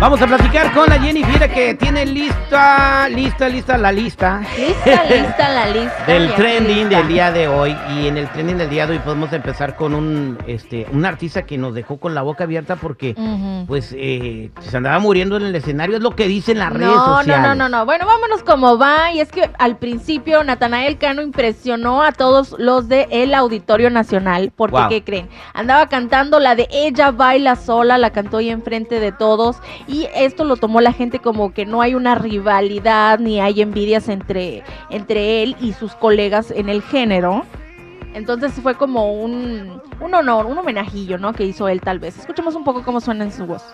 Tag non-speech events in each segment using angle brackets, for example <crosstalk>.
Vamos a platicar con la Jenny Fiera que tiene lista, lista, lista la lista. Lista, <laughs> lista la lista. del trending lista. del día de hoy. Y en el trending del día de hoy podemos empezar con un, este, un artista que nos dejó con la boca abierta porque, pues, eh, se andaba muriendo en el escenario. Es lo que dicen las redes No, no, sociales. no, no, no. Bueno, vámonos como va. Y es que al principio Natanael Cano impresionó a todos los de el Auditorio Nacional. Porque, Wow. ¿qué creen? Andaba cantando la de Ella baila sola, la cantó ahí enfrente de todos. Y esto lo tomó la gente como que no hay una rivalidad ni hay envidias entre, entre él y sus colegas en el género. Entonces fue como un, un honor, un homenajillo, ¿no? Que hizo él tal vez. Escuchemos un poco cómo suena en su voz.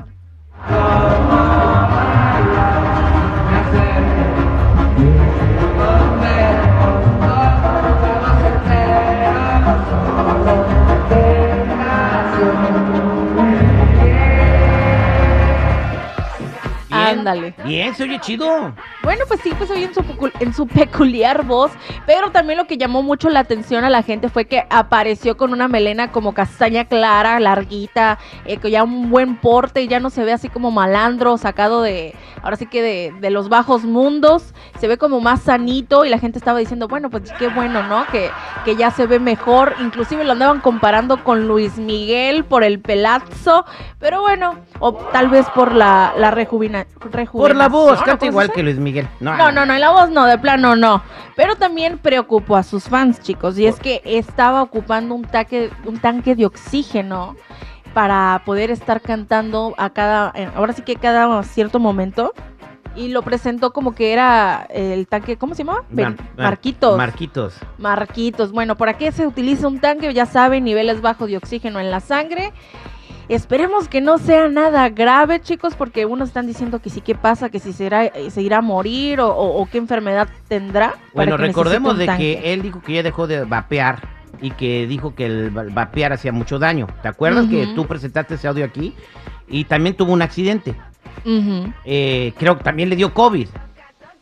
Bien, se oye chido. Bueno, pues sí, pues oye en su, peculiar voz, pero también lo que llamó mucho la atención a la gente fue que apareció con una melena como castaña clara, larguita, eh, que ya un buen porte, ya no se ve así como malandro, sacado de, ahora sí que de, de los bajos mundos, se ve como más sanito y la gente estaba diciendo, bueno, pues qué bueno, ¿no? Que, que ya se ve mejor, inclusive lo andaban comparando con Luis Miguel por el pelazo, pero bueno, o tal vez por la, la Por la voz, canta ¿o igual que Luis Miguel. no, no, no, en la voz no, de plano no. Pero también preocupó a sus fans, chicos. Y es que estaba ocupando un, taque, un tanque de oxígeno para poder estar cantando a cada, eh, ahora sí que cada cierto momento. Y lo presentó como que era el tanque, ¿cómo se llama? Mar- Marquitos. Marquitos. Marquitos. Bueno, ¿para qué se utiliza un tanque? Ya saben, niveles bajos de oxígeno en la sangre. Esperemos que no sea nada grave, chicos, porque unos están diciendo que sí, ¿qué pasa? Que si será, eh, se irá a morir o, o- o qué enfermedad tendrá. Bueno, recordemos de que él dijo que ya dejó de vapear y que dijo que el va- vapear hacía mucho daño. ¿Te acuerdas que tú presentaste ese audio aquí? Y también tuvo un accidente. Eh, creo que también le dio COVID.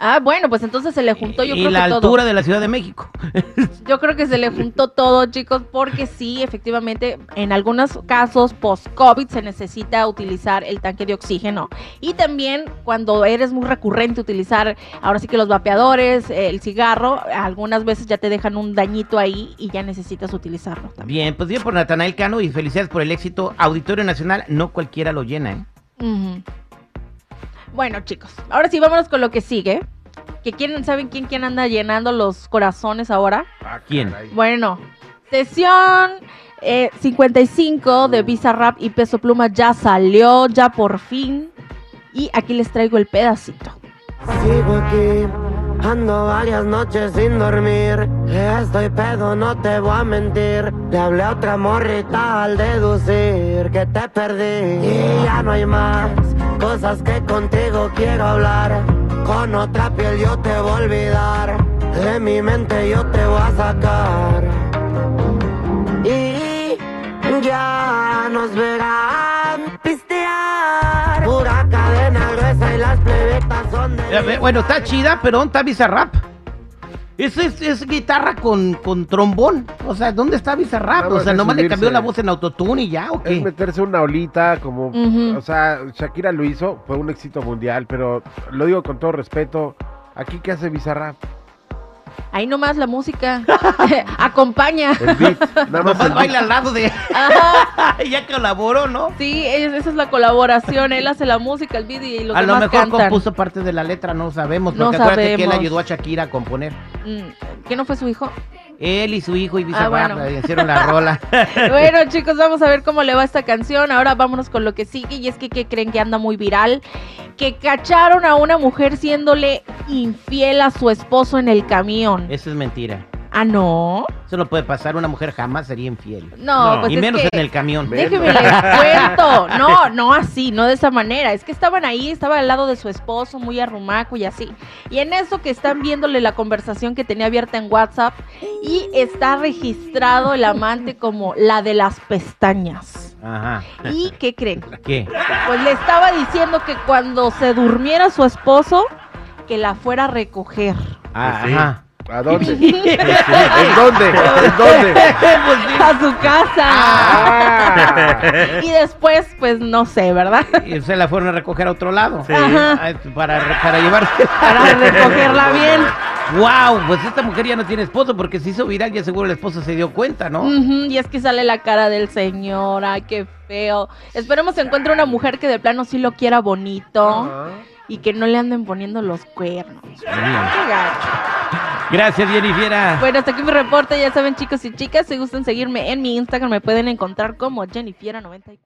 Ah, bueno, pues entonces se le juntó yo y creo la que altura todo. de la Ciudad de México. <laughs> Yo creo que se le juntó todo, chicos, porque sí, efectivamente, en algunos casos post-COVID se necesita utilizar el tanque de oxígeno. Y también cuando eres muy recurrente utilizar, ahora sí que los vapeadores, el cigarro, algunas veces ya te dejan un dañito ahí y ya necesitas utilizarlo también. Bien, pues bien por Natanael Cano y felicidades por el éxito. Auditorio Nacional, no cualquiera lo llena, ¿eh? Bueno, chicos, ahora sí vámonos con lo que sigue. Que quieren, ¿saben quién, quién anda llenando los corazones ahora? ¿A quién? Bueno, sesión eh, 55 de Visa Rap y Peso Pluma ya salió, ya por fin. Y aquí les traigo el pedacito. Sigo aquí, ando varias noches sin dormir. Estoy pedo, no te voy a mentir. Le hablé a otra morrita al deducir que te perdí. Y ya no hay más cosas que contigo quiero hablar. Con otra piel yo te voy a olvidar. De mi mente yo te voy a sacar. Y ya nos verán pistear. Pura cadena gruesa y las plebetas son de. Bueno, está chida, pero ¿dónde está Bizarrap? Es, es, es guitarra con, con trombón. O sea, ¿dónde está Bizarrap? O más sea, es nomás le cambió la voz en autotune y ya, ¿o Es qué? meterse una olita como... O sea, Shakira lo hizo, fue un éxito mundial, pero lo digo con todo respeto. Aquí, ¿qué hace Bizarrap? Ahí nomás la música <laughs> <laughs> acompaña. El beat. Nada más Nomás el baila beat. al lado de... <laughs> Ya colaboró, ¿no? sí, es- esa es la colaboración. Él hace la música, el video y los a lo demás mejor cantan. compuso parte de la letra, no sabemos. No Porque acuérdate que él ayudó a Shakira a componer. Mm, ¿Qué no fue su hijo? Él y su hijo y Bizarrap Ah, bueno. hicieron la rola. <laughs> Bueno, chicos, vamos a ver cómo le va esta canción. Ahora vámonos con lo que sigue. Y es que, ¿qué creen que anda muy viral? Que cacharon a una mujer siéndole infiel a su esposo en el camión. Eso es mentira. Ah, no. Eso no puede pasar, una mujer jamás sería infiel. No, No. pues y es menos que... en el camión. Déjeme les <laughs> cuento. No, no así, no de esa manera. Es que estaban ahí, estaba al lado de su esposo, muy arrumaco y así. Y en eso que están viéndole la conversación que tenía abierta en WhatsApp y está registrado el amante como la de las pestañas. Ajá. ¿Y qué creen? ¿Qué? Pues le estaba diciendo que cuando se durmiera su esposo, que la fuera a recoger. Ah, Sí. Ajá. ¿A dónde? <laughs> ¿En dónde? ¿En dónde? A su casa. Ah. Y después, pues no sé, ¿verdad? Y se la fueron a recoger a otro lado. Sí. Ajá. Para, para llevarse. Para recogerla bien. Wow, pues esta mujer ya no tiene esposo porque se hizo viral, ya seguro el esposo se dio cuenta, ¿no? Y es que sale la cara del señor, ay, qué feo. Esperemos se encuentre una mujer que de plano sí lo quiera bonito Ajá. Y que no le anden poniendo los cuernos. Gracias, Jennifer. Bueno, hasta aquí mi reporte, ya saben chicos y chicas, si gustan seguirme en mi Instagram me pueden encontrar como Jennifiera94.